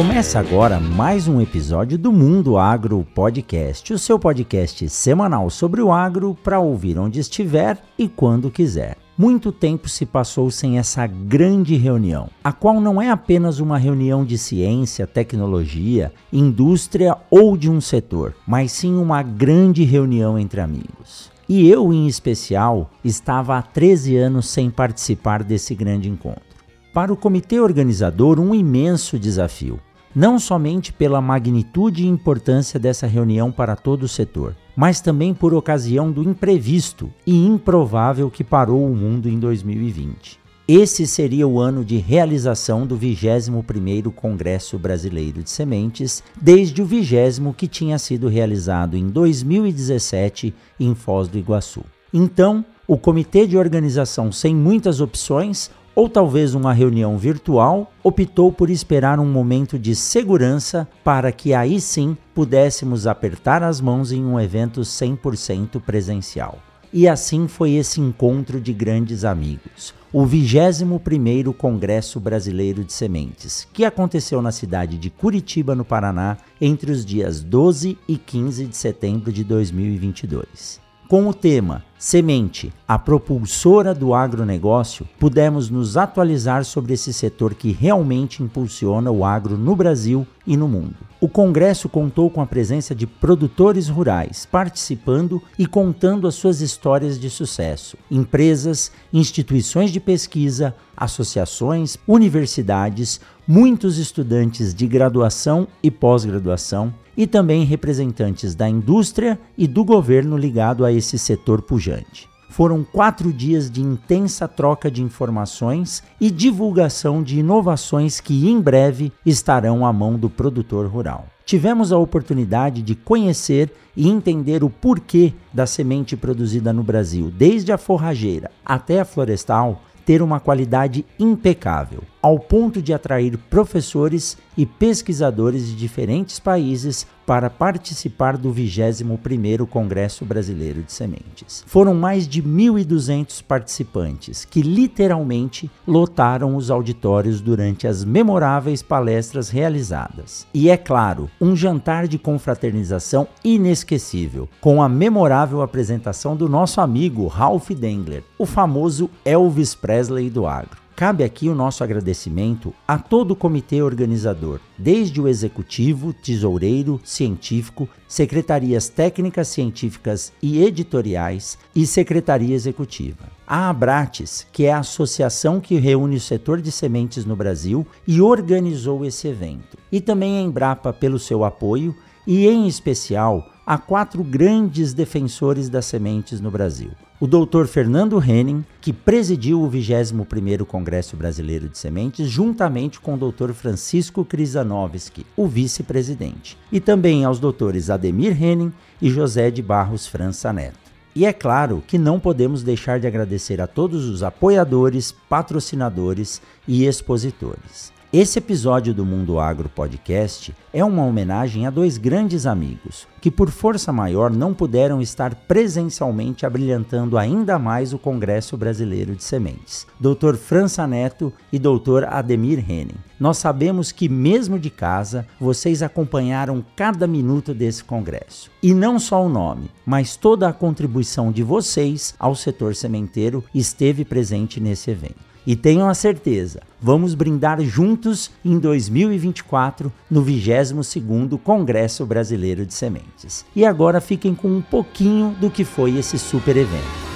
Começa agora mais um episódio do Mundo Agro Podcast, o seu podcast semanal sobre o agro para ouvir onde estiver e quando quiser. Muito tempo se passou sem essa grande reunião, a qual não é apenas uma reunião de ciência, tecnologia, indústria ou de um setor, mas sim uma grande reunião entre amigos. E eu, em especial, estava há 13 anos sem participar desse grande encontro. Para o comitê organizador, um imenso desafio, não somente pela magnitude e importância dessa reunião para todo o setor, mas também por ocasião do imprevisto e improvável que parou o mundo em 2020. Esse seria o ano de realização do 21º Congresso Brasileiro de Sementes, desde o 20 que tinha sido realizado em 2017 em Foz do Iguaçu. Então, o comitê de organização sem muitas opções ou talvez uma reunião virtual, optou por esperar um momento de segurança para que aí sim pudéssemos apertar as mãos em um evento 100% presencial. E assim foi esse encontro de grandes amigos, o 21º Congresso Brasileiro de Sementes, que aconteceu na cidade de Curitiba, no Paraná, entre os dias 12 e 15 de setembro de 2022. Com o tema Semente, a propulsora do agronegócio, pudemos nos atualizar sobre esse setor que realmente impulsiona o agro no Brasil e no mundo. O congresso contou com a presença de produtores rurais participando e contando as suas histórias de sucesso, empresas, instituições de pesquisa, associações, universidades, muitos estudantes de graduação e pós-graduação e também representantes da indústria e do governo ligado a esse setor pujante. Foram quatro dias de intensa troca de informações e divulgação de inovações que em breve estarão à mão do produtor rural. Tivemos a oportunidade de conhecer e entender o porquê da semente produzida no Brasil, desde a forrageira até a florestal, ter uma qualidade impecável, ao ponto de atrair professores e pesquisadores de diferentes países para participar do 21º Congresso Brasileiro de Sementes. Foram mais de 1.200 participantes que literalmente lotaram os auditórios durante as memoráveis palestras realizadas. E é claro, um jantar de confraternização inesquecível, com a memorável apresentação do nosso amigo Ralph Dengler, o famoso Elvis Presley do agro. Cabe aqui o nosso agradecimento a todo o comitê organizador, desde o executivo, tesoureiro, científico, secretarias técnicas, científicas e editoriais e secretaria executiva. A Abrates, que é a associação que reúne o setor de sementes no Brasil e organizou esse evento. E também a Embrapa pelo seu apoio e, em especial, a quatro grandes defensores das sementes no Brasil o doutor Fernando Henning, que presidiu o 21º Congresso Brasileiro de Sementes, juntamente com o doutor Francisco Krizanovski, o vice-presidente, e também aos doutores Ademir Henning e José de Barros França Neto. E é claro que não podemos deixar de agradecer a todos os apoiadores, patrocinadores e expositores. Esse episódio do Mundo Agro Podcast é uma homenagem a dois grandes amigos que, por força maior, não puderam estar presencialmente abrilhantando ainda mais o Congresso Brasileiro de Sementes, Dr. França Neto e Dr. Ademir Henning. Nós sabemos que, mesmo de casa, vocês acompanharam cada minuto desse congresso. E não só o nome, mas toda a contribuição de vocês ao setor sementeiro esteve presente nesse evento. E tenham a certeza, vamos brindar juntos em 2024 no 22º Congresso Brasileiro de Sementes. E agora fiquem com um pouquinho do que foi esse super evento.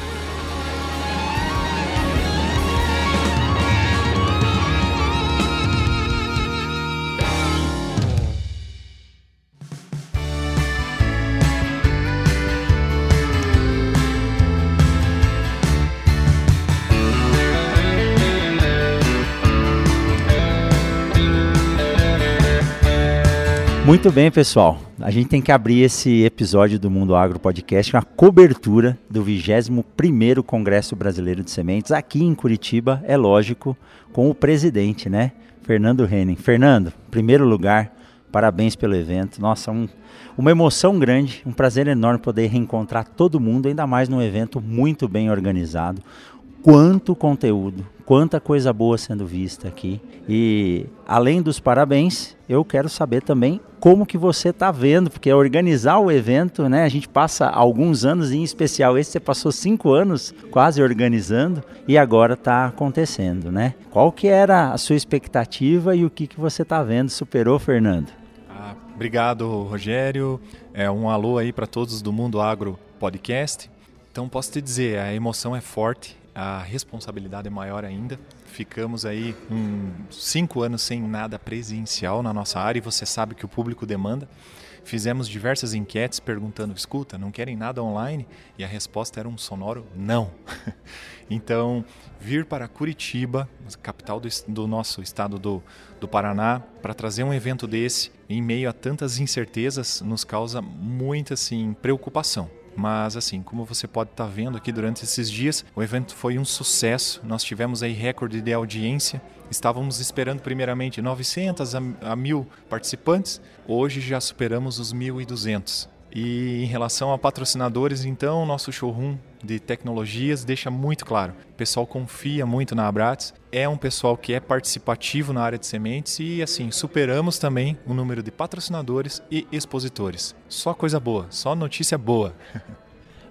Muito bem, pessoal. A gente tem que abrir esse episódio do Mundo Agro Podcast com a cobertura do 21º Congresso Brasileiro de Sementes aqui em Curitiba, é lógico, com o presidente, né? Fernando Henning. Fernando, primeiro lugar, parabéns pelo evento. Nossa, um, uma emoção grande, um prazer enorme poder reencontrar todo mundo, ainda mais num evento muito bem organizado quanto conteúdo, quanta coisa boa sendo vista aqui. E além dos parabéns, eu quero saber também como que você está vendo, porque organizar o evento, né? A gente passa alguns anos, em especial esse você passou cinco anos quase organizando e agora está acontecendo, né? Qual que era a sua expectativa e o que, que você está vendo? Superou, Fernando? Ah, obrigado, Rogério. É um alô aí para todos do Mundo Agro Podcast. Então posso te dizer, a emoção é forte, a responsabilidade é maior ainda. Ficamos aí um, cinco anos sem nada presencial na nossa área e você sabe que o público demanda. Fizemos diversas enquetes perguntando: escuta, não querem nada online? E a resposta era um sonoro não. então, vir para Curitiba, capital do, do nosso estado do, do Paraná, para trazer um evento desse, em meio a tantas incertezas, nos causa muita assim, preocupação. Mas assim, como você pode estar tá vendo aqui durante esses dias, o evento foi um sucesso. Nós tivemos aí recorde de audiência. Estávamos esperando primeiramente 900 a, a 1000 participantes. Hoje já superamos os 1200. E em relação a patrocinadores, então, nosso showroom de tecnologias deixa muito claro. O pessoal confia muito na Abrates, é um pessoal que é participativo na área de sementes e assim, superamos também o número de patrocinadores e expositores. Só coisa boa, só notícia boa.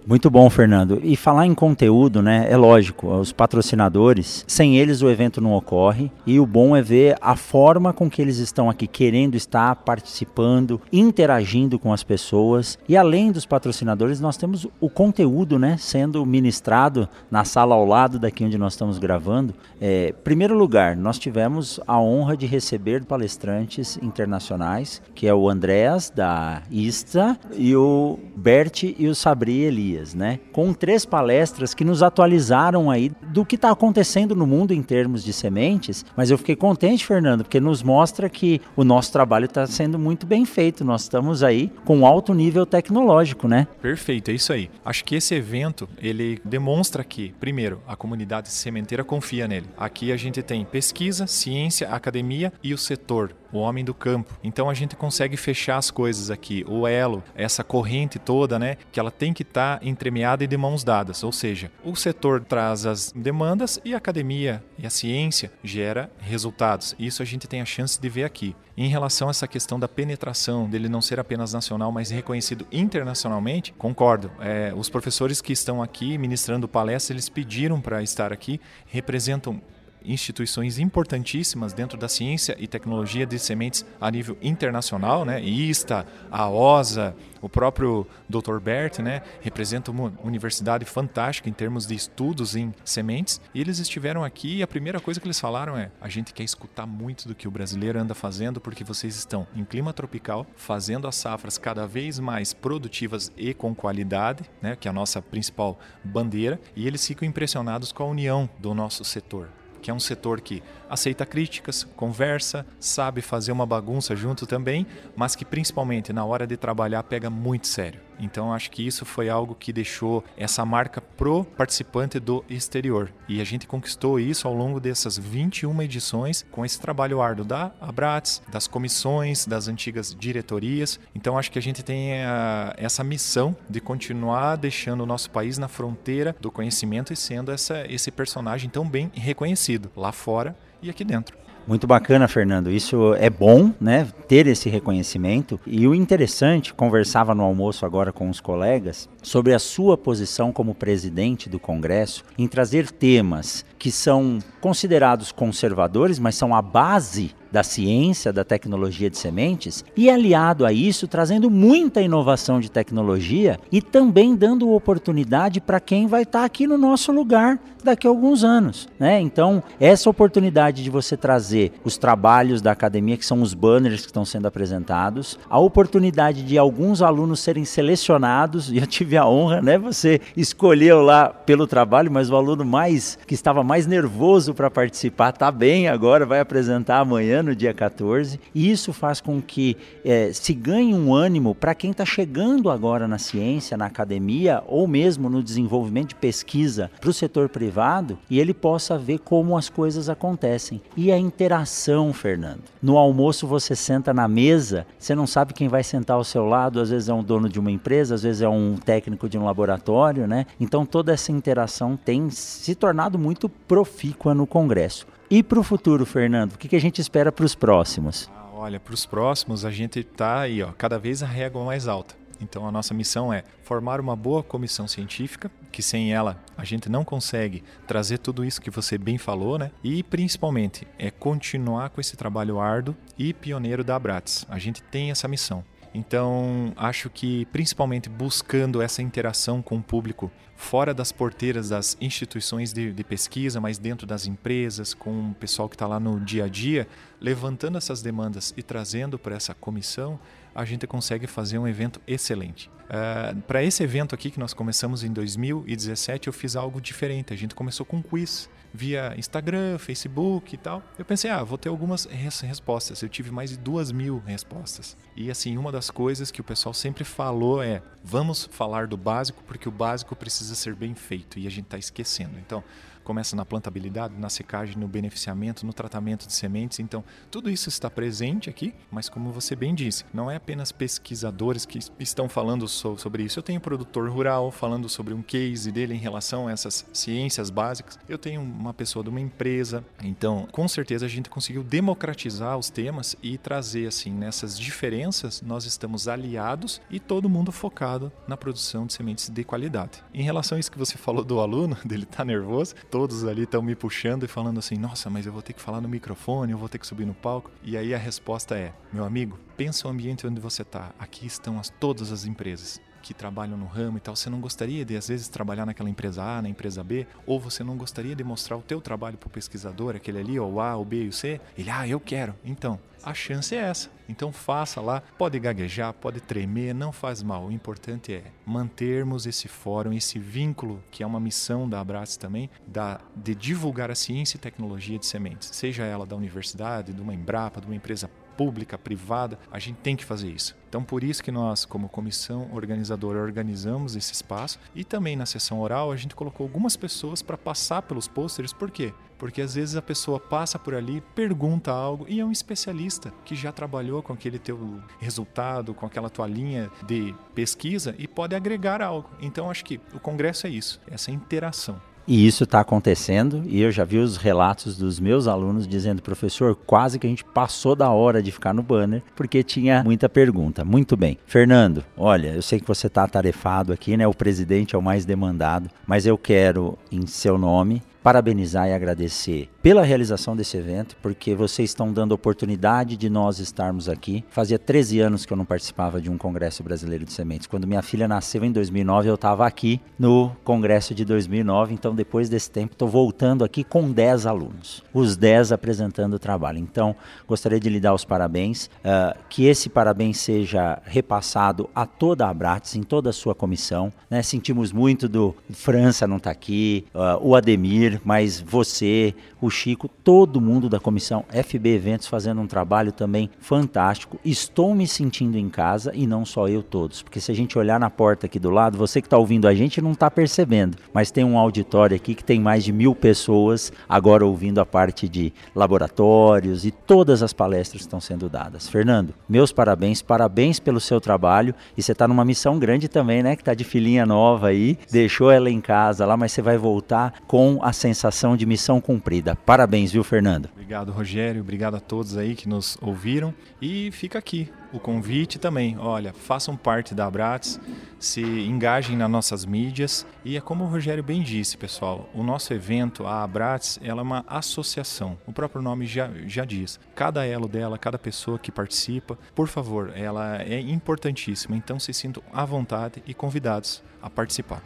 Muito bom, Fernando. E falar em conteúdo, né? É lógico, os patrocinadores, sem eles o evento não ocorre. E o bom é ver a forma com que eles estão aqui querendo estar participando, interagindo com as pessoas. E além dos patrocinadores, nós temos o conteúdo, né? Sendo ministrado na sala ao lado daqui onde nós estamos gravando. É, primeiro lugar, nós tivemos a honra de receber palestrantes internacionais, que é o Andreas da ISTA e o Bert e o Sabri Elias dias, né? Com três palestras que nos atualizaram aí do que está acontecendo no mundo em termos de sementes. Mas eu fiquei contente, Fernando, porque nos mostra que o nosso trabalho está sendo muito bem feito. Nós estamos aí com alto nível tecnológico, né? Perfeito, é isso aí. Acho que esse evento ele demonstra que, primeiro, a comunidade sementeira confia nele. Aqui a gente tem pesquisa, ciência, academia e o setor o homem do campo. Então a gente consegue fechar as coisas aqui, o elo, essa corrente toda, né, que ela tem que estar tá entremeada e de mãos dadas, ou seja, o setor traz as demandas e a academia e a ciência gera resultados. Isso a gente tem a chance de ver aqui. Em relação a essa questão da penetração, dele não ser apenas nacional, mas reconhecido internacionalmente, concordo. É, os professores que estão aqui ministrando palestra, eles pediram para estar aqui, representam instituições importantíssimas dentro da ciência e tecnologia de sementes a nível internacional, né? ISTA, a OSA, o próprio Dr. Bert, né, representa uma universidade fantástica em termos de estudos em sementes. E eles estiveram aqui e a primeira coisa que eles falaram é: a gente quer escutar muito do que o brasileiro anda fazendo porque vocês estão em clima tropical, fazendo as safras cada vez mais produtivas e com qualidade, né, que é a nossa principal bandeira, e eles ficam impressionados com a união do nosso setor que é um setor que aceita críticas, conversa, sabe fazer uma bagunça junto também, mas que principalmente na hora de trabalhar pega muito sério. Então acho que isso foi algo que deixou essa marca pro participante do exterior. E a gente conquistou isso ao longo dessas 21 edições com esse trabalho árduo da Abrats, das comissões, das antigas diretorias. Então acho que a gente tem a, eh, essa missão de continuar deixando o nosso país na fronteira do conhecimento e sendo essa, esse personagem tão bem reconhecido lá fora e aqui dentro. Muito bacana, Fernando. Isso é bom, né? Ter esse reconhecimento. E o interessante, conversava no almoço agora com os colegas, sobre a sua posição como presidente do Congresso em trazer temas que são considerados conservadores, mas são a base da ciência, da tecnologia de sementes, e aliado a isso, trazendo muita inovação de tecnologia e também dando oportunidade para quem vai estar tá aqui no nosso lugar daqui a alguns anos. Né? Então, essa oportunidade de você trazer os trabalhos da academia, que são os banners que estão sendo apresentados, a oportunidade de alguns alunos serem selecionados, e eu tive a honra, né? Você escolheu lá pelo trabalho, mas o aluno mais que estava mais nervoso para participar está bem agora, vai apresentar amanhã no dia 14, e isso faz com que é, se ganhe um ânimo para quem está chegando agora na ciência, na academia, ou mesmo no desenvolvimento de pesquisa para o setor privado, e ele possa ver como as coisas acontecem. E a interação, Fernando. No almoço você senta na mesa, você não sabe quem vai sentar ao seu lado, às vezes é um dono de uma empresa, às vezes é um técnico de um laboratório, né? Então toda essa interação tem se tornado muito profícua no Congresso. E para o futuro, Fernando, o que, que a gente espera para os próximos? Ah, olha, para os próximos a gente está aí, ó, cada vez a régua mais alta. Então a nossa missão é formar uma boa comissão científica, que sem ela a gente não consegue trazer tudo isso que você bem falou, né? E principalmente é continuar com esse trabalho árduo e pioneiro da Abrates. A gente tem essa missão. Então, acho que principalmente buscando essa interação com o público fora das porteiras das instituições de, de pesquisa, mas dentro das empresas, com o pessoal que está lá no dia a dia, levantando essas demandas e trazendo para essa comissão, a gente consegue fazer um evento excelente. Uh, para esse evento aqui que nós começamos em 2017, eu fiz algo diferente. A gente começou com um quiz via Instagram, Facebook e tal. Eu pensei, ah, vou ter algumas res respostas. Eu tive mais de duas mil respostas. E assim, uma das coisas que o pessoal sempre falou é: vamos falar do básico, porque o básico precisa ser bem feito e a gente está esquecendo. Então, começa na plantabilidade, na secagem, no beneficiamento, no tratamento de sementes. Então, tudo isso está presente aqui, mas como você bem disse, não é apenas pesquisadores que estão falando sobre isso. Eu tenho um produtor rural falando sobre um case dele em relação a essas ciências básicas. Eu tenho uma pessoa de uma empresa. Então, com certeza a gente conseguiu democratizar os temas e trazer assim nessas diferenças, nós estamos aliados e todo mundo focado na produção de sementes de qualidade. Em relação a isso que você falou do aluno, dele estar tá nervoso, todos ali estão me puxando e falando assim: nossa, mas eu vou ter que falar no microfone, eu vou ter que subir no palco. E aí a resposta é: meu amigo, pensa o ambiente onde você está. Aqui estão as, todas as empresas que trabalham no ramo e tal, você não gostaria de às vezes trabalhar naquela empresa A, na empresa B, ou você não gostaria de mostrar o teu trabalho para o pesquisador, aquele ali, o A, o B e o C? Ele, ah, eu quero. Então, a chance é essa. Então faça lá, pode gaguejar, pode tremer, não faz mal. O importante é mantermos esse fórum, esse vínculo, que é uma missão da Abraço também, da, de divulgar a ciência e tecnologia de sementes, seja ela da universidade, de uma Embrapa, de uma empresa pública, privada, a gente tem que fazer isso. Então, por isso que nós, como comissão organizadora, organizamos esse espaço e também na sessão oral a gente colocou algumas pessoas para passar pelos pôsteres. Por quê? Porque às vezes a pessoa passa por ali, pergunta algo e é um especialista que já trabalhou com aquele teu resultado, com aquela tua linha de pesquisa e pode agregar algo. Então, acho que o congresso é isso, essa interação. E isso está acontecendo, e eu já vi os relatos dos meus alunos dizendo, professor, quase que a gente passou da hora de ficar no banner, porque tinha muita pergunta. Muito bem. Fernando, olha, eu sei que você está atarefado aqui, né? O presidente é o mais demandado, mas eu quero, em seu nome, parabenizar e agradecer pela realização desse evento, porque vocês estão dando oportunidade de nós estarmos aqui. Fazia 13 anos que eu não participava de um Congresso Brasileiro de Sementes. Quando minha filha nasceu em 2009, eu estava aqui no Congresso de 2009, então depois desse tempo estou voltando aqui com 10 alunos, os 10 apresentando o trabalho. Então, gostaria de lhe dar os parabéns, uh, que esse parabéns seja repassado a toda a Abrates, em toda a sua comissão. Né? Sentimos muito do França não está aqui, uh, o Ademir, mas você, o Chico, todo mundo da comissão FB Eventos fazendo um trabalho também fantástico. Estou me sentindo em casa e não só eu todos, porque se a gente olhar na porta aqui do lado, você que está ouvindo a gente não está percebendo, mas tem um auditório aqui que tem mais de mil pessoas agora ouvindo a parte de laboratórios e todas as palestras estão sendo dadas. Fernando, meus parabéns, parabéns pelo seu trabalho e você está numa missão grande também, né? Que está de filhinha nova aí, deixou ela em casa lá, mas você vai voltar com a sensação de missão cumprida. Parabéns, viu, Fernando? Obrigado, Rogério. Obrigado a todos aí que nos ouviram. E fica aqui o convite também. Olha, façam parte da Abrats, se engajem nas nossas mídias. E é como o Rogério bem disse, pessoal, o nosso evento, a Abrats, ela é uma associação. O próprio nome já, já diz. Cada elo dela, cada pessoa que participa, por favor, ela é importantíssima. Então se sintam à vontade e convidados a participar.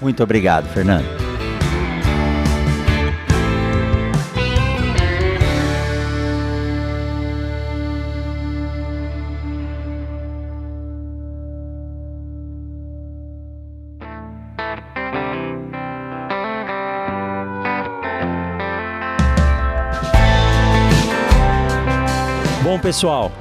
Muito obrigado, Fernando. Pessoal,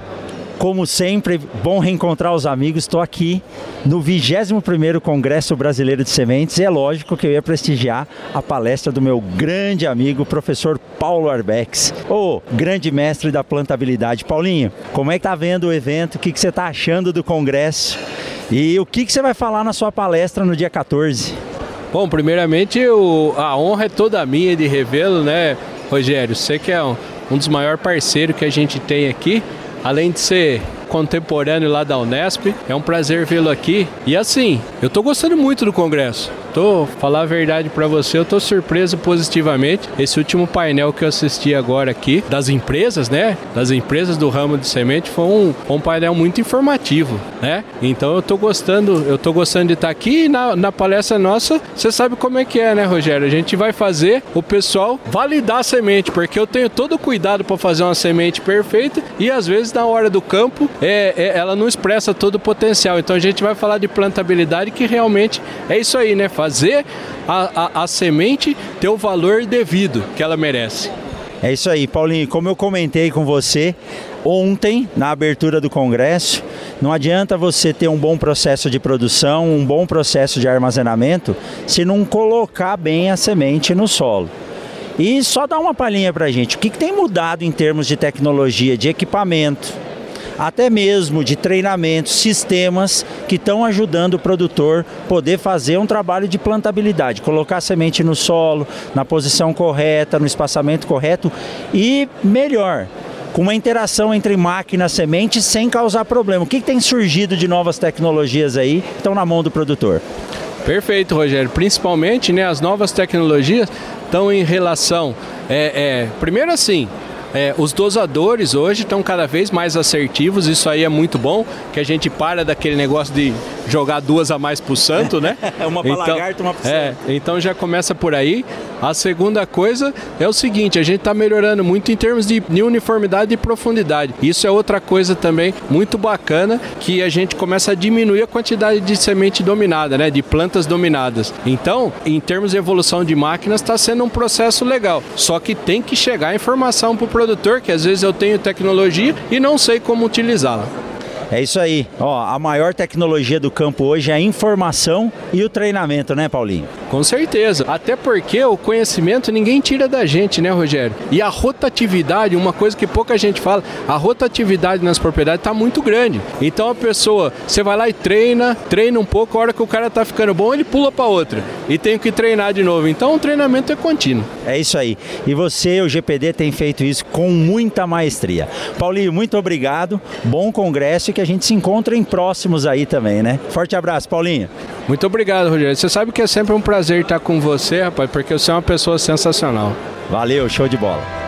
como sempre, bom reencontrar os amigos. Estou aqui no 21º Congresso Brasileiro de Sementes e é lógico que eu ia prestigiar a palestra do meu grande amigo, professor Paulo Arbex, o grande mestre da plantabilidade. Paulinho, como é que tá vendo o evento? O que, que você está achando do congresso? E o que, que você vai falar na sua palestra no dia 14? Bom, primeiramente a honra é toda minha de revê-lo, né, Rogério? Você que é um, um dos maiores parceiros que a gente tem aqui, além de ser contemporâneo lá da Unesp. É um prazer vê-lo aqui. E assim, eu estou gostando muito do congresso. Tô, falar a verdade para você, eu tô surpreso positivamente. Esse último painel que eu assisti agora aqui, das empresas, né? Das empresas do ramo de semente, foi um, um painel muito informativo, né? Então eu tô gostando, eu tô gostando de estar aqui e na, na palestra nossa, você sabe como é que é, né, Rogério? A gente vai fazer o pessoal validar a semente, porque eu tenho todo o cuidado para fazer uma semente perfeita e às vezes na hora do campo é, é, ela não expressa todo o potencial. Então a gente vai falar de plantabilidade que realmente é isso aí, né? Fazer a, a, a semente ter o valor devido que ela merece. É isso aí, Paulinho. Como eu comentei com você ontem, na abertura do Congresso, não adianta você ter um bom processo de produção, um bom processo de armazenamento, se não colocar bem a semente no solo. E só dá uma palhinha para a gente. O que, que tem mudado em termos de tecnologia, de equipamento? Até mesmo de treinamentos, sistemas que estão ajudando o produtor poder fazer um trabalho de plantabilidade, colocar a semente no solo, na posição correta, no espaçamento correto e melhor, com uma interação entre máquina e semente sem causar problema. O que, tem surgido de novas tecnologias aí que estão na mão do produtor? Perfeito, Rogério. Principalmente, né, as novas tecnologias estão em relação, é, é, primeiro assim, é, os dosadores hoje estão cada vez mais assertivos, isso aí é muito bom, que a gente para daquele negócio de jogar duas a mais pro santo, né? uma para então, lagarto, uma pro é, Então já começa por aí. A segunda coisa é o seguinte, a gente está melhorando muito em termos de, de uniformidade e profundidade. Isso é outra coisa também muito bacana, que a gente começa a diminuir a quantidade de semente dominada, né? De plantas dominadas. Então, em termos de evolução de máquinas, está sendo um processo legal. Só que tem que chegar a informação para o produtor, que às vezes eu tenho tecnologia e não sei como utilizá-la. É isso aí. Ó, a maior tecnologia do campo hoje é a informação e o treinamento, né, Paulinho? Com certeza. Até porque o conhecimento ninguém tira da gente, né, Rogério? E a rotatividade, uma coisa que pouca gente fala, a rotatividade nas propriedades está muito grande. Então a pessoa, você vai lá e treina, treina um pouco, a hora que o cara tá ficando bom, ele pula para outra. E tem que treinar de novo. Então o treinamento é contínuo. É isso aí. E você, o GPD, tem feito isso com muita maestria. Paulinho, muito obrigado. Bom congresso e que a gente se encontre em próximos aí também, né? Forte abraço, Paulinho. Muito obrigado, Rogério. Você sabe que é sempre um prazer estar com você, rapaz, porque você é uma pessoa sensacional. Valeu, show de bola.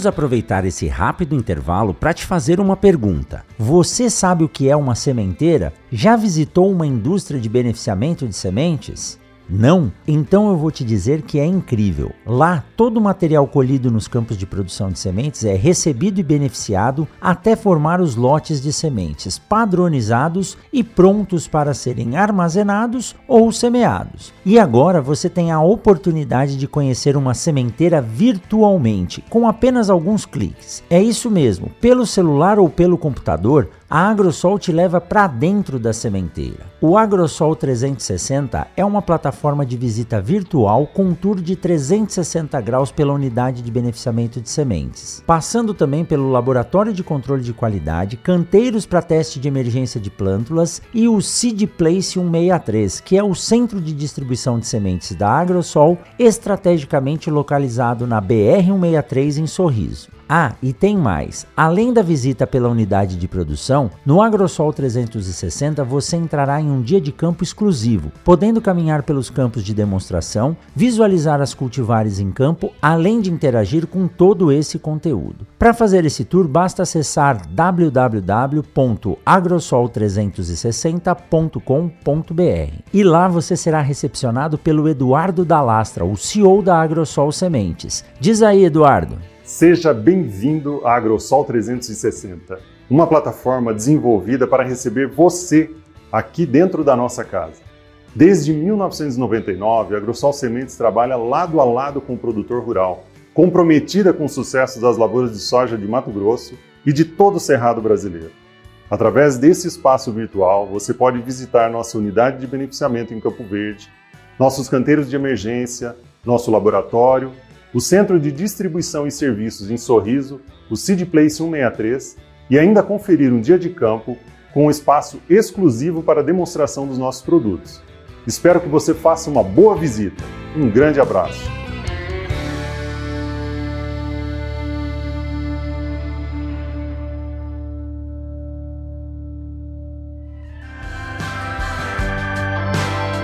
Vamos aproveitar esse rápido intervalo para te fazer uma pergunta. Você sabe o que é uma sementeira? Já visitou uma indústria de beneficiamento de sementes? Não? Então eu vou te dizer que é incrível. Lá, todo o material colhido nos campos de produção de sementes é recebido e beneficiado até formar os lotes de sementes padronizados e prontos para serem armazenados ou semeados. E agora você tem a oportunidade de conhecer uma sementeira virtualmente, com apenas alguns cliques. É isso mesmo, pelo celular ou pelo computador, a Agrosol te leva para dentro da sementeira. O Agrosol 360 é uma plataforma de visita virtual com um tour de 360 graus pela unidade de beneficiamento de sementes, passando também pelo laboratório de controle de qualidade, canteiros para teste de emergência de plântulas e o Seed Place 163, que é o centro de distribuição de sementes da Agrosol, estrategicamente localizado na BR 163 em Sorriso. Ah, e tem mais. Além da visita pela unidade de produção, no AgroSol 360 você entrará em um dia de campo exclusivo, podendo caminhar pelos campos de demonstração, visualizar as cultivares em campo, além de interagir com todo esse conteúdo. Para fazer esse tour, basta acessar www.agrosol360.com.br e lá você será recepcionado pelo Eduardo Dalastra, o CEO da AgroSol Sementes. Diz aí, Eduardo. Seja bem-vindo à AgroSol 360, uma plataforma desenvolvida para receber você aqui dentro da nossa casa. Desde 1999, a AgroSol Sementes trabalha lado a lado com o produtor rural, comprometida com o sucesso das lavouras de soja de Mato Grosso e de todo o Cerrado brasileiro. Através desse espaço virtual, você pode visitar nossa unidade de beneficiamento em Campo Verde, nossos canteiros de emergência, nosso laboratório, o centro de distribuição e serviços em Sorriso, o Seed Place 163 e ainda conferir um dia de campo com um espaço exclusivo para demonstração dos nossos produtos. Espero que você faça uma boa visita. Um grande abraço.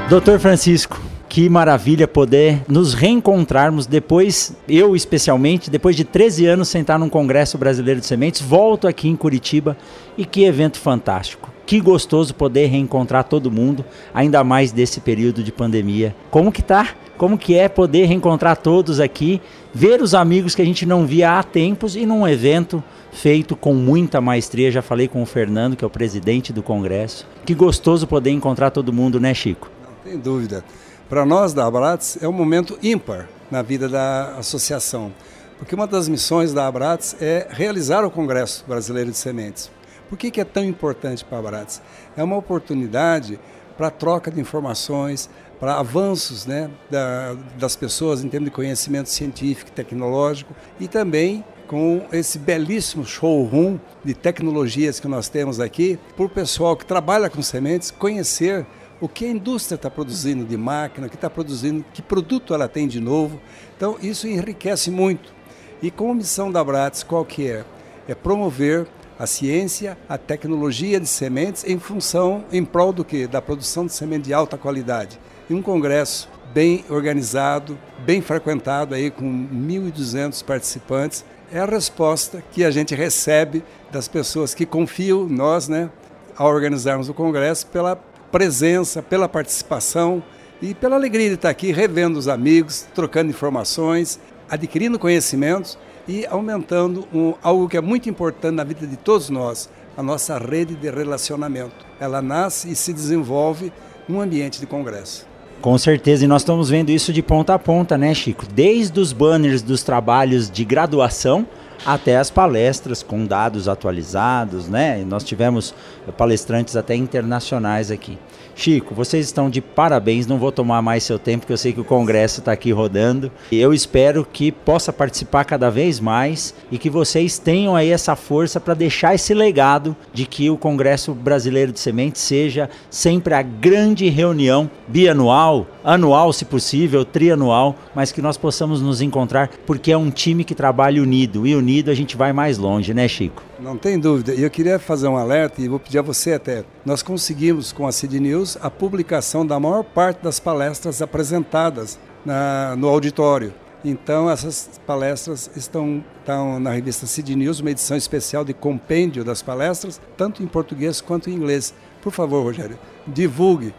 Doutor Francisco, que maravilha poder nos reencontrarmos depois, eu especialmente, depois de 13 anos sentar num Congresso Brasileiro de Sementes, volto aqui em Curitiba e que evento fantástico. Que gostoso poder reencontrar todo mundo, ainda mais desse período de pandemia. Como que tá? Como que é poder reencontrar todos aqui, ver os amigos que a gente não via há tempos e num evento feito com muita maestria. Já falei com o Fernando, que é o presidente do congresso. Que gostoso poder encontrar todo mundo, né, Chico? Sem dúvida. Para nós da Abrats é um momento ímpar na vida da associação, porque uma das missões da Abrats é realizar o Congresso Brasileiro de Sementes. Por que, que é tão importante para a Abrats? É uma oportunidade para troca de informações, para avanços né, da, das pessoas em termos de conhecimento científico tecnológico e também com esse belíssimo showroom de tecnologias que nós temos aqui, para o pessoal que trabalha com sementes conhecer o que a indústria está produzindo de máquina, o que está produzindo, que produto ela tem de novo. Então isso enriquece muito. E como missão da Bratis, qual que é? É promover a ciência, a tecnologia de sementes em função, em prol do que? Da produção de semente de alta qualidade. E um congresso bem organizado, bem frequentado aí com 1.200 participantes, é a resposta que a gente recebe das pessoas que confiam nós, né, ao organizarmos o congresso pela presença, pela participação e pela alegria de estar aqui revendo os amigos, trocando informações, adquirindo conhecimentos e aumentando um, algo que é muito importante na vida de todos nós, a nossa rede de relacionamento. Ela nasce e se desenvolve num ambiente de congresso. Com certeza, e nós estamos vendo isso de ponta a ponta, né, Chico? Desde os banners dos trabalhos de graduação até as palestras com dados atualizados, né? Nós tivemos palestrantes até internacionais aqui. Chico, vocês estão de parabéns, não vou tomar mais seu tempo, porque eu sei que o Congresso está aqui rodando. E eu espero que possa participar cada vez mais e que vocês tenham aí essa força para deixar esse legado de que o Congresso Brasileiro de Sementes seja sempre a grande reunião bianual, anual, se possível, trianual, mas que nós possamos nos encontrar, porque é um time que trabalha unido, e unido a gente vai mais longe, né, Chico? Não tem dúvida. E eu queria fazer um alerta, e vou pedir a você até. Nós conseguimos, com a Cid News, a publicação da maior parte das palestras apresentadas na, no auditório. Então, essas palestras estão, estão na revista Cid News, uma edição especial de compêndio das palestras, tanto em português quanto em inglês. Por favor, Rogério, divulgue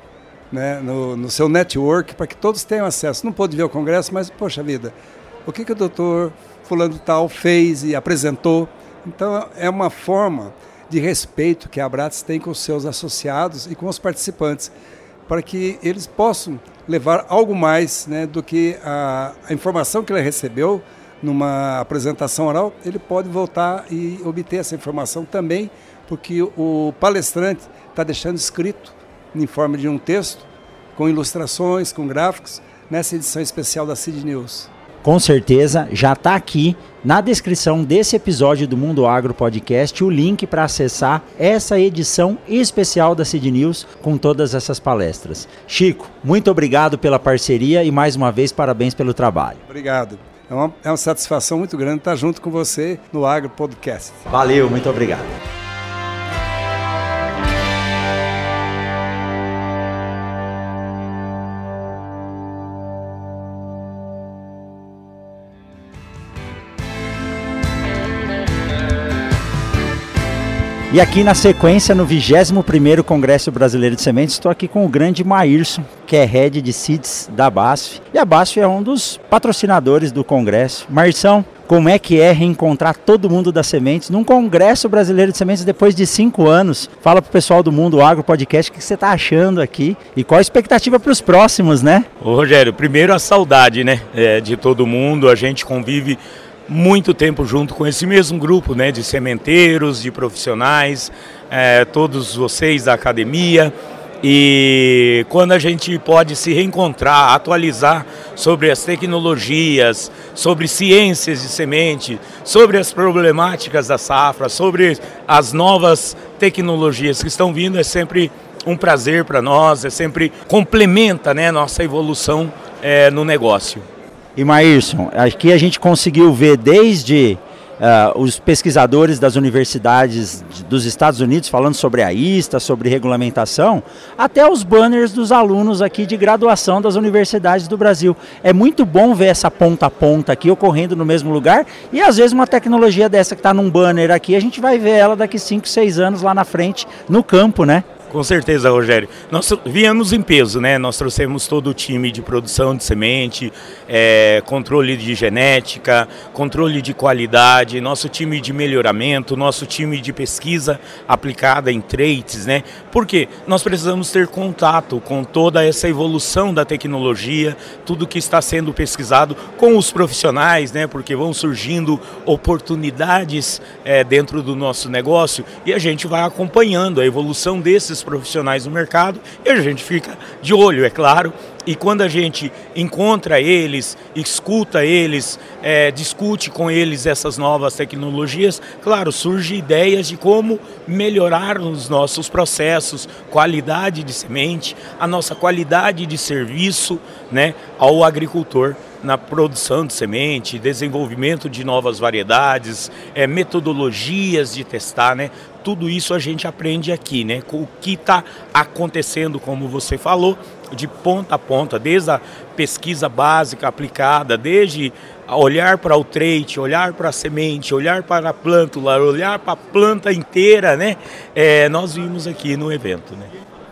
né, no, no, seu network para que todos tenham acesso. Não pode ver o congresso, mas, poxa vida, o que, que o doutor fulano tal fez e apresentou? Então, é uma forma de respeito que a Abrates tem com os seus associados e com os participantes, para que eles possam levar algo mais né, do que a, a informação que ele recebeu numa apresentação oral, ele pode voltar e obter essa informação também, porque o palestrante está deixando escrito em forma de um texto, com ilustrações, com gráficos, nessa edição especial da Cid News. Com certeza, já está aqui na descrição desse episódio do Mundo Agro Podcast o link para acessar essa edição especial da Cid News com todas essas palestras. Chico, muito obrigado pela parceria e mais uma vez parabéns pelo trabalho. Obrigado. É uma, é uma satisfação muito grande estar junto com você no Agro Podcast. Valeu, muito obrigado. E aqui na sequência, no 21º Congresso Brasileiro de Sementes, estou aqui com o grande Maírson, que é head de seeds da BASF. E a BASF é um dos patrocinadores do congresso. Marção, como é que é reencontrar todo mundo das sementes num Congresso Brasileiro de Sementes depois de cinco anos. Fala pro pessoal do Mundo Agro Podcast o que você está achando aqui e qual a expectativa para os próximos, né? Ô Rogério, primeiro a saudade, né, é, de todo mundo. A gente convive muito tempo junto com esse mesmo grupo, né, de sementeiros, de profissionais, é, todos vocês da academia. E quando a gente pode se reencontrar, atualizar sobre as tecnologias, sobre ciências de semente, sobre as problemáticas da safra, sobre as novas tecnologias que estão vindo, é sempre um prazer para nós, é sempre complementa né, nossa evolução é, no negócio. E Maírson, aqui a gente conseguiu ver desde uh, os pesquisadores das universidades dos Estados Unidos falando sobre a ISTA, sobre regulamentação, até os banners dos alunos aqui de graduação das universidades do Brasil. É muito bom ver essa ponta a ponta aqui ocorrendo no mesmo lugar e às vezes uma tecnologia dessa que está num banner aqui, a gente vai ver ela daqui 5, 6 anos lá na frente no campo, né? Com certeza, Rogério. Nós viemos em peso, né? Nós trouxemos todo o time de produção de semente, é, controle de genética, controle de qualidade, nosso time de melhoramento, nosso time de pesquisa aplicada em traits, né? Porque nós precisamos ter contato com toda essa evolução da tecnologia, tudo que está sendo pesquisado com os profissionais, né? Porque vão surgindo oportunidades é, dentro do nosso negócio e a gente vai acompanhando a evolução desses esses profissionais no mercado e a gente fica de olho, é claro. E quando a gente encontra eles, escuta eles, é, discute com eles essas novas tecnologias, claro, surgem ideias de como melhorar os nossos processos, qualidade de semente, a nossa qualidade de serviço né, ao agricultor na produção de semente, desenvolvimento de novas variedades, é, metodologias de testar, né? Tudo isso a gente aprende aqui, né? O que está acontecendo, como você falou, de ponta a ponta, desde a pesquisa básica aplicada, desde olhar para o trait, olhar para a semente, olhar para a plântula, olhar para a planta inteira, né? É, nós vimos aqui no evento, né?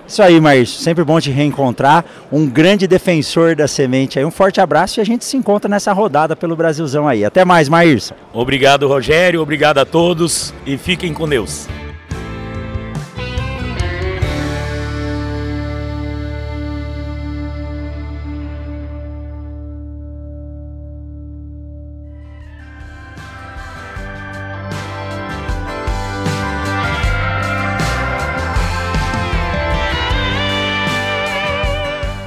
Isso aí, Márcio. Sempre bom te reencontrar. Um grande defensor da semente aí. Um forte abraço e a gente se encontra nessa rodada pelo Brasilzão aí. Até mais, Márcio. Obrigado, Rogério. Obrigado a todos e fiquem com Deus.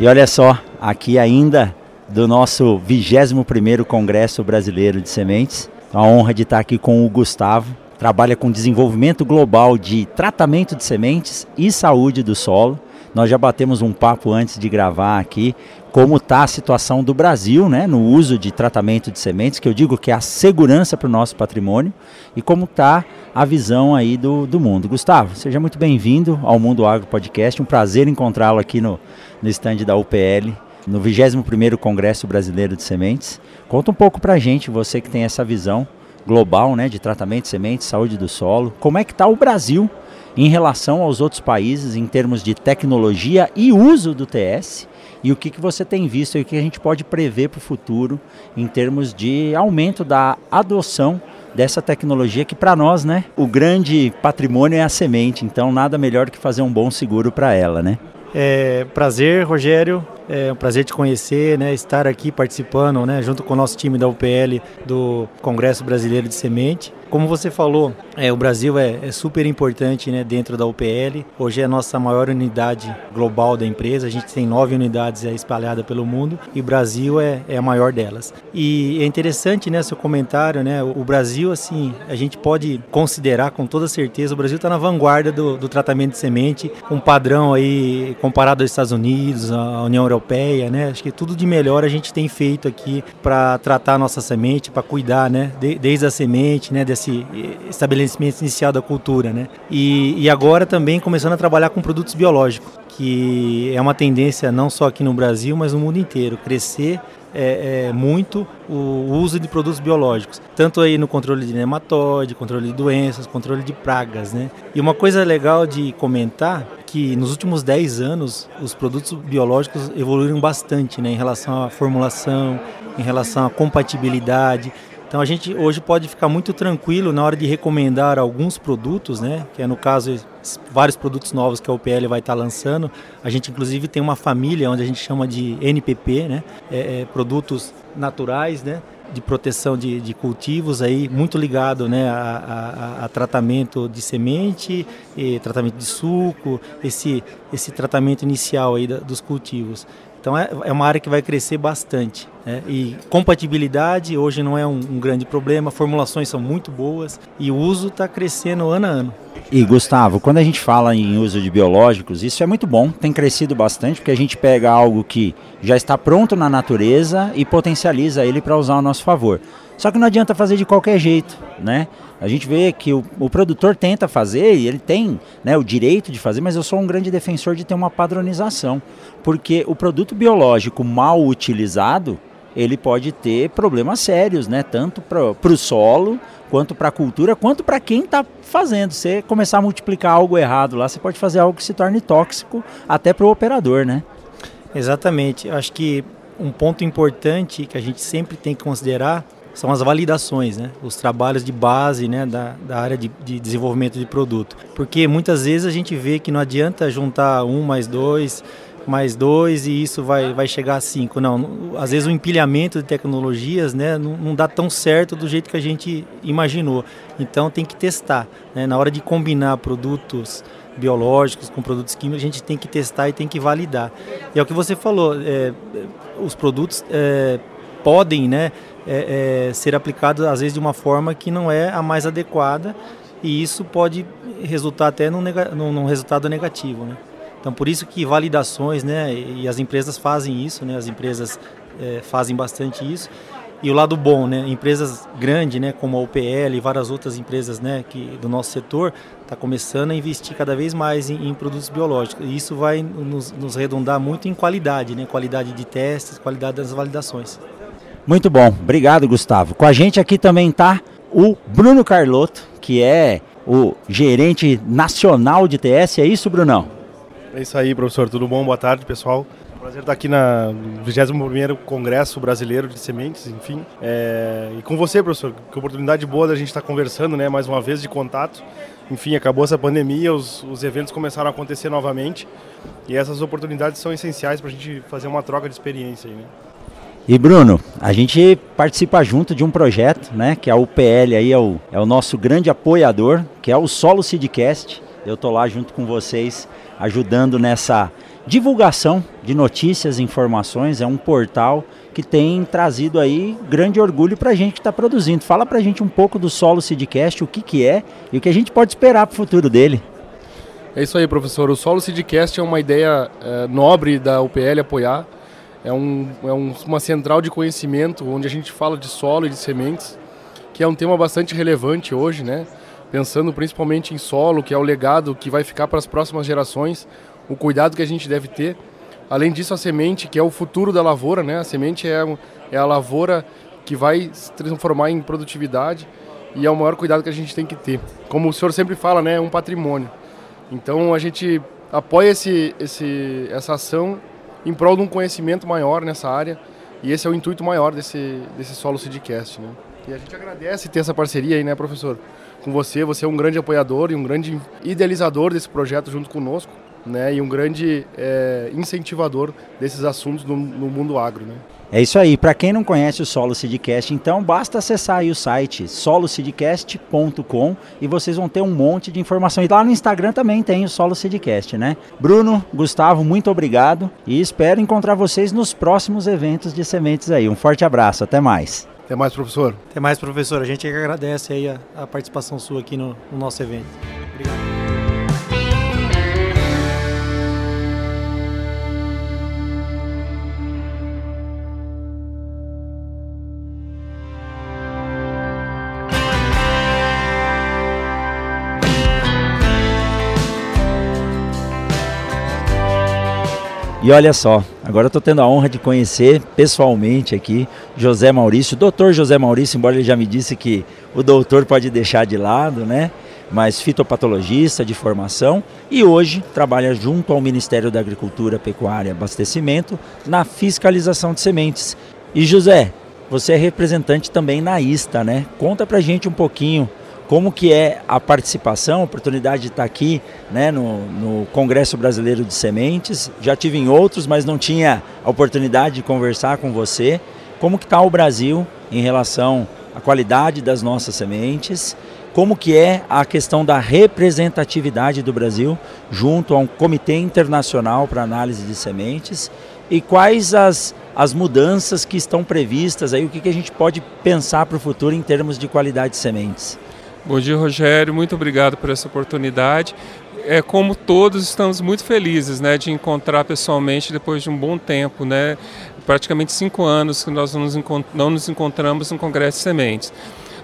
E olha só, aqui ainda do nosso 21º Congresso Brasileiro de Sementes. A honra de estar aqui com o Gustavo. Trabalha com desenvolvimento global de tratamento de sementes e saúde do solo. Nós já batemos um papo antes de gravar aqui como está a situação do Brasil né, no uso de tratamento de sementes, que eu digo que é a segurança para o nosso patrimônio, e como está a visão aí do, do mundo. Gustavo, seja muito bem-vindo ao Mundo Agro Podcast, um prazer encontrá-lo aqui no, no da UPL, no 21º Congresso Brasileiro de Sementes. Conta um pouco para a gente, você que tem essa visão global né, de tratamento de sementes, saúde do solo, como é que está o Brasil em relação aos outros países em termos de tecnologia e uso do TS e o que, que você tem visto e o que a gente pode prever para o futuro em termos de aumento da adoção dessa tecnologia que para nós, né, o grande patrimônio é a semente, então nada melhor do que fazer um bom seguro para ela, né? É, prazer, Rogério. É um prazer te conhecer, né? Estar aqui participando, né? Junto com o nosso time da UPL do Congresso Brasileiro de Semente. Como você falou, é, o Brasil é, é, super importante né, dentro da UPL. Hoje é a nossa maior unidade global da empresa. A gente tem nove unidades espalhadas pelo mundo e o Brasil é, é a maior delas. E é interessante né, seu comentário, né? O Brasil, assim, a gente pode considerar com toda certeza, o Brasil está na vanguarda do, do, tratamento de semente, um padrão aí comparado aos Estados Unidos, à União Europeia, né? Acho que tudo de melhor a gente tem feito aqui para tratar a nossa semente, para cuidar, né? De, desde a semente, né? esse estabelecimento inicial da cultura, né? E, e agora também começando a trabalhar com produtos biológicos, que é uma tendência não só aqui no Brasil, mas no mundo inteiro, crescer é, é, muito o uso de produtos biológicos, tanto aí no controle de nematóide, controle de doenças, controle de pragas, né? E uma coisa legal de comentar que nos últimos 10 anos os produtos biológicos evoluíram bastante, né, em relação à formulação, em relação à compatibilidade. Então a gente hoje pode ficar muito tranquilo na hora de recomendar alguns produtos, né? Que é no caso vários produtos novos que a UPL vai estar lançando. A gente inclusive tem uma família onde a gente chama de NPP, né? É, é, produtos naturais, né? de proteção de, de, cultivos aí muito ligado né a, a, a, tratamento de semente e tratamento de suco esse esse tratamento inicial aí da, dos cultivos então é, é uma área que vai crescer bastante. Né? E compatibilidade hoje não é um, um, grande problema, formulações são muito boas e o uso está crescendo ano a ano. E Gustavo, quando a gente fala em uso de biológicos, isso é muito bom, tem crescido bastante, porque a gente pega algo que já está pronto na natureza e potencializa ele para usar ao nosso favor. Só que não adianta fazer de qualquer jeito, né? A gente vê que o, o produtor tenta fazer e ele tem né, o direito de fazer, mas eu sou um grande defensor de ter uma padronização, porque o produto biológico mal utilizado ele pode ter problemas sérios, né? Tanto para o solo, quanto para a cultura, quanto para quem está fazendo. Você começar a multiplicar algo errado lá, você pode fazer algo que se torne tóxico até para o operador, né? Exatamente. Acho que um ponto importante que a gente sempre tem que considerar são as validações, né? os trabalhos de base né? da, da área de, de, desenvolvimento de produto. Porque muitas vezes a gente vê que não adianta juntar um mais dois, mais dois e isso vai, vai chegar a cinco. Não, às vezes o empilhamento de tecnologias né? não, não dá tão certo do jeito que a gente imaginou. Então tem que testar. Né? Na hora de combinar produtos biológicos com produtos químicos, a gente tem que testar e tem que validar. E é o que você falou, é, os produtos é, podem, né? É, é, ser aplicado às vezes de uma forma que não é a mais adequada e isso pode resultar até num, num, num resultado negativo, né? Então por isso que validações, né? E as empresas fazem isso, né? As empresas é, fazem bastante isso. E o lado bom, né? Empresas grandes, né? Como a UPL e várias outras empresas, né? Que do nosso setor está começando a investir cada vez mais em, em produtos biológicos. E isso vai nos, nos redundar muito em qualidade, né? Qualidade de testes, qualidade das validações. Muito bom, obrigado Gustavo. Com a gente aqui também está o Bruno Carlotto, que é o gerente nacional de TS. É isso, Brunão? É isso aí, professor. Tudo bom? Boa tarde, pessoal. Prazer estar aqui na 21º Congresso Brasileiro de Sementes, enfim. É... E com você, professor, que oportunidade boa da gente estar conversando, né, mais uma vez de contato. Enfim, acabou essa pandemia, os, os eventos começaram a acontecer novamente e essas oportunidades são essenciais para a gente fazer uma troca de experiência aí, né? E Bruno, a gente participa junto de um projeto, né, que a UPL aí é o, é o nosso grande apoiador, que é o Solo Seedcast. Eu tô lá junto com vocês, ajudando nessa divulgação de notícias informações. É um portal que tem trazido aí grande orgulho para a gente que está produzindo. Fala para a gente um pouco do Solo Seedcast, o que, que é e o que a gente pode esperar para o futuro dele. É isso aí, professor. O Solo Seedcast é uma ideia é, nobre da UPL apoiar é, um, é um, uma central de conhecimento onde a gente fala de solo e de sementes, que é um tema bastante relevante hoje, né? Pensando principalmente em solo, que é o legado que vai ficar para as próximas gerações, o cuidado que a gente deve ter. Além disso, a semente, que é o futuro da lavoura, né? A semente é, é a lavoura que vai se transformar em produtividade e é o maior cuidado que a gente tem que ter. Como o senhor sempre fala, né? É um patrimônio. Então a gente apoia esse, esse, essa ação em prol de um conhecimento maior nessa área. E esse é o intuito maior desse, desse Solo Seedcast, né? E a gente agradece ter essa parceria aí, né, professor? Com você, você é um grande apoiador e um grande idealizador desse projeto junto conosco. Né, e um grande é, incentivador desses assuntos no, no mundo agro. Né. É isso aí. Para quem não conhece o Solo Seedcast, então basta acessar o site soloseedcast.com e vocês vão ter um monte de informação. E lá no Instagram também tem o Solo Seedcast, né? Bruno, Gustavo, muito obrigado e espero encontrar vocês nos próximos eventos de sementes aí. Um forte abraço, até mais. Até mais, professor. Até mais, professor. A gente agradece aí a, a participação sua aqui no, no nosso evento. Obrigado. E olha só, agora estou tendo a honra de conhecer pessoalmente aqui José Maurício, doutor José Maurício, embora ele já me disse que o doutor pode deixar de lado, né? Mas fitopatologista de formação e hoje trabalha junto ao Ministério da Agricultura, Pecuária e Abastecimento na fiscalização de sementes. E José, você é representante também na ISTA, né? Conta pra gente um pouquinho como que é a participação, a oportunidade de estar aqui né, no, no, Congresso Brasileiro de Sementes. Já tive em outros, mas não tinha a oportunidade de conversar com você. Como que está o Brasil em relação à qualidade das nossas sementes? Como que é a questão da representatividade do Brasil junto a um comitê internacional para análise de sementes? E quais as, as mudanças que estão previstas aí? O que, que a gente pode pensar para o futuro em termos de qualidade de sementes? Bom dia, Rogério. Muito obrigado por essa oportunidade. É como todos estamos muito felizes, né, de encontrar pessoalmente depois de um bom tempo, né, praticamente cinco anos que nós não nos, encontramos no Congresso de Sementes.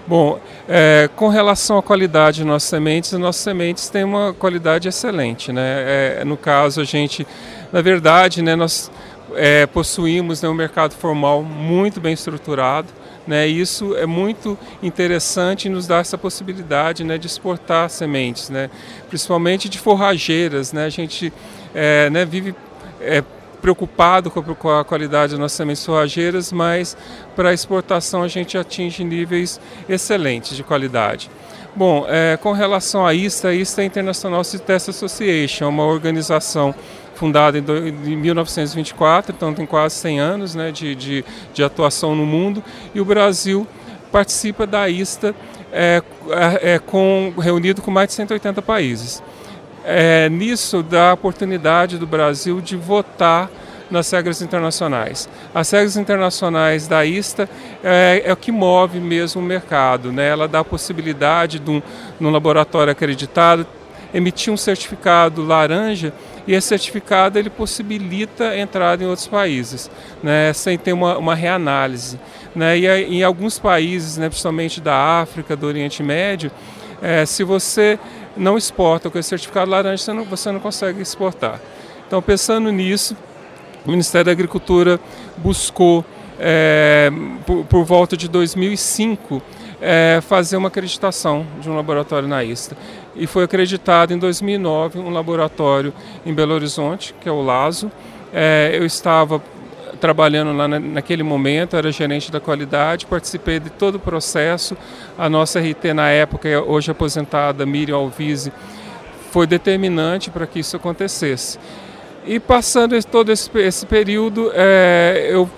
Bom, é, com relação à qualidade de nossas sementes, nossas sementes têm uma qualidade excelente, né. É, no caso, a gente, na verdade, né, nós é, possuímos né, um mercado formal muito bem estruturado. Né, isso é muito interessante e nos dá essa possibilidade né, de exportar sementes, né, principalmente de forrageiras. Né, a gente é, né, vive é, preocupado com a, qualidade das nossas sementes forrageiras, mas para exportação a gente atinge níveis excelentes de qualidade. Bom, é, com relação à ISTA, a ISTA é International Seed Test Association, uma organização fundada em 1924, então tem quase 100 anos né, de, de, de atuação no mundo, e o Brasil participa da ISTA é, é, é, com, reunido com mais de 180 países. É, nisso dá a oportunidade do Brasil de votar nas regras internacionais. As regras internacionais da ISTA é, é, o que move mesmo o mercado. Né? Ela dá a possibilidade de um, de um laboratório acreditado emitir um certificado laranja e esse certificado ele possibilita a entrada em outros países, né, sem ter uma, uma reanálise. Né, e em alguns países, né, principalmente da África, do Oriente Médio, é, se você não exporta com esse certificado laranja, você não, você não consegue exportar. Então, pensando nisso, o Ministério da Agricultura buscou, é, por, por volta de 2005, é, fazer uma acreditação de um laboratório na ISTA. E foi acreditado em 2009 um laboratório em Belo Horizonte, que é o LASO. É, eu estava trabalhando lá na, naquele momento, era gerente da qualidade, participei de todo o processo. A nossa RT na época, hoje aposentada, Miriam Alvise, foi determinante para que isso acontecesse. E passando todo esse, esse período, é, eu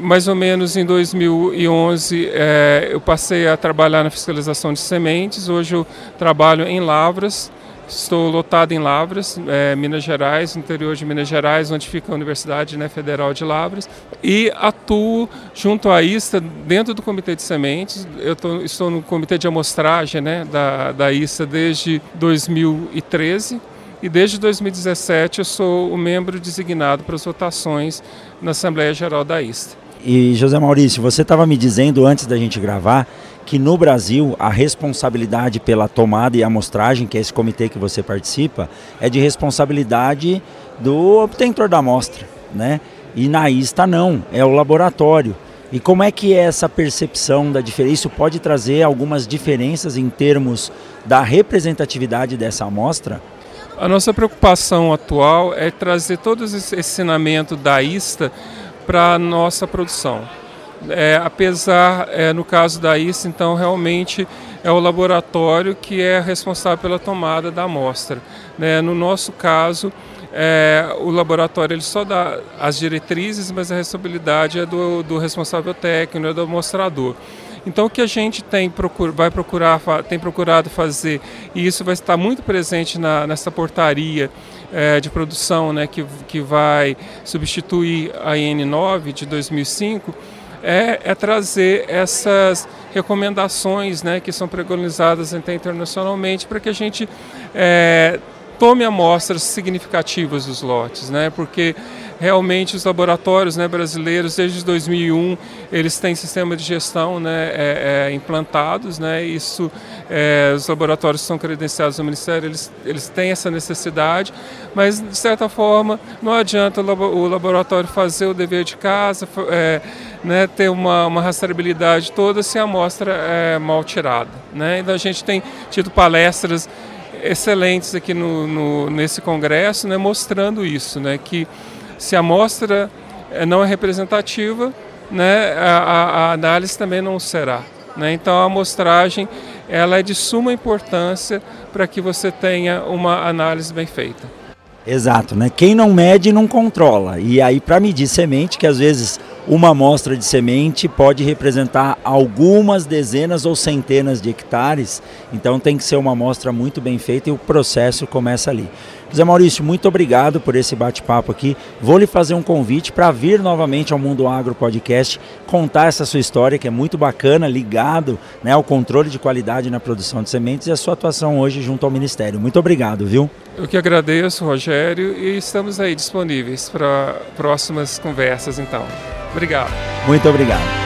mais ou menos em 2011 é, eu passei a trabalhar na fiscalização de sementes. Hoje eu trabalho em lavras. Estou lotado em Lavras, é, Minas Gerais, interior de Minas Gerais, onde fica a Universidade né, Federal de Lavras, e atuo junto à ISTA dentro do Comitê de Sementes. Eu tô, estou no Comitê de Amostragem né, da, da ISTA desde 2013 e desde 2017 eu sou o membro designado para as votações na Assembleia Geral da ISTA. E José Maurício, você estava me dizendo antes da gente gravar que no Brasil a responsabilidade pela tomada e amostragem, que é esse comitê que você participa, é de responsabilidade do obtentor da amostra, né? E na ISTA não, é o laboratório. E como é que é essa percepção da diferença? Isso pode trazer algumas diferenças em termos da representatividade dessa amostra? A nossa preocupação atual é trazer todo esse ensinamento da ISTA para a nossa produção. É, apesar, é, no caso da ISTA, então realmente é o laboratório que é responsável pela tomada da amostra. Né? No nosso caso, é, o laboratório ele só dá as diretrizes, mas a responsabilidade é do, do responsável técnico, é do amostrador. Então o que a gente tem procur, vai procurar, tem procurado fazer, e isso vai estar muito presente na, nessa portaria é, de produção né, que, que vai substituir a IN9 de 2005, é, é, trazer essas recomendações né, que são preconizadas até internacionalmente para que a gente é, tome amostras significativas dos lotes, né, porque realmente os laboratórios né, brasileiros, desde 2001, eles têm sistema de gestão né, é, é, implantados. Né, isso, é, os laboratórios que são credenciados no Ministério, eles, eles têm essa necessidade, mas, de certa forma, não adianta o laboratório fazer o dever de casa, é, né, ter uma, uma rastreabilidade toda se a amostra é mal tirada. Né? Então, a gente tem tido palestras excelentes aqui no, no, nesse congresso, né, mostrando isso, né, que se a amostra eh, não é representativa, né, a, a análise também não será. Né? Então a amostragem ela é de suma importância para que você tenha uma análise bem feita. Exato, né? Quem não mede não controla. E aí para medir semente, que às vezes uma amostra de semente pode representar algumas dezenas ou centenas de hectares, então tem que ser uma amostra muito bem feita e o processo começa ali. Zé Maurício, muito obrigado por esse bate-papo aqui. Vou lhe fazer um convite para vir novamente ao Mundo Agro Podcast, contar essa sua história que é muito bacana, ligado né, ao controle de qualidade na produção de sementes e a sua atuação hoje junto ao Ministério. Muito obrigado, viu? Eu que agradeço, Rogério, e estamos aí disponíveis para próximas conversas, então. Obrigado. Muito obrigado.